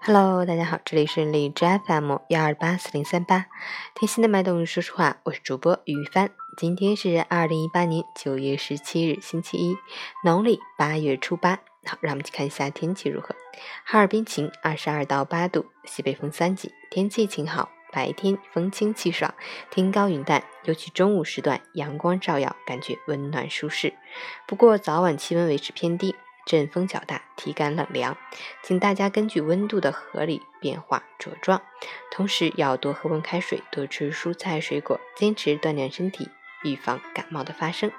Hello，大家好，这里是荔枝 FM 幺二八四零三八，贴心的脉动，说实话，我是主播于帆。今天是二零一八年九月十七日，星期一，农历八月初八。好，让我们去看一下天气如何。哈尔滨晴，二十二到八度，西北风三级，天气晴好，白天风清气爽，天高云淡，尤其中午时段阳光照耀，感觉温暖舒适。不过早晚气温维持偏低。阵风较大，体感冷凉，请大家根据温度的合理变化着装，同时要多喝温开水，多吃蔬菜水果，坚持锻炼身体，预防感冒的发生。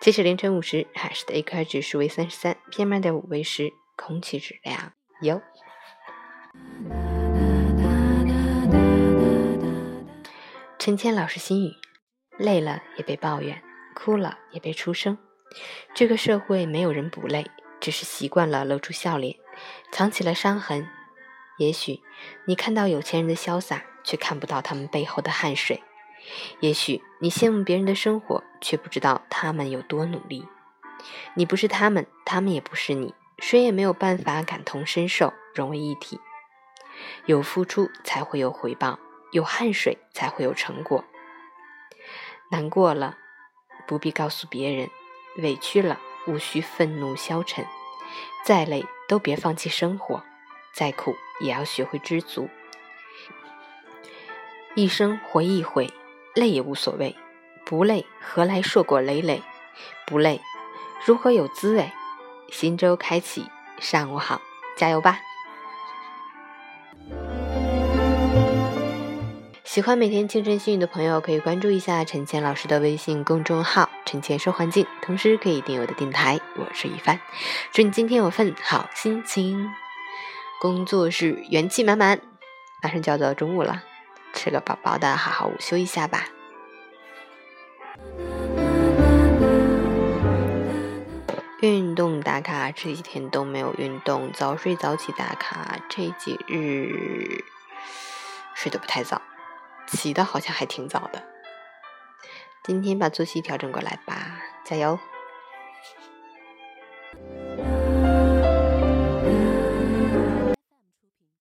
截止凌晨五时，海市的 AQI 指数为三十三，PM 二点五为十，空气质量优。陈谦老师心语：累了也别抱怨，哭了也别出声，这个社会没有人不累。只是习惯了露出笑脸，藏起了伤痕。也许你看到有钱人的潇洒，却看不到他们背后的汗水；也许你羡慕别人的生活，却不知道他们有多努力。你不是他们，他们也不是你，谁也没有办法感同身受，融为一体。有付出才会有回报，有汗水才会有成果。难过了，不必告诉别人；委屈了。无需愤怒消沉，再累都别放弃生活，再苦也要学会知足。一生活一回，累也无所谓，不累何来硕果累累？不累如何有滋味？新周开启，上午好，加油吧！喜欢每天清晨心语的朋友，可以关注一下陈倩老师的微信公众号“陈倩说环境”，同时可以订阅我的电台。我是一帆，祝你今天有份好心情，工作是元气满满。马上就要到中午了，吃个饱饱的，好好午休一下吧。运动打卡，这几天都没有运动，早睡早起打卡，这几日睡得不太早。起的好像还挺早的，今天把作息调整过来吧，加油！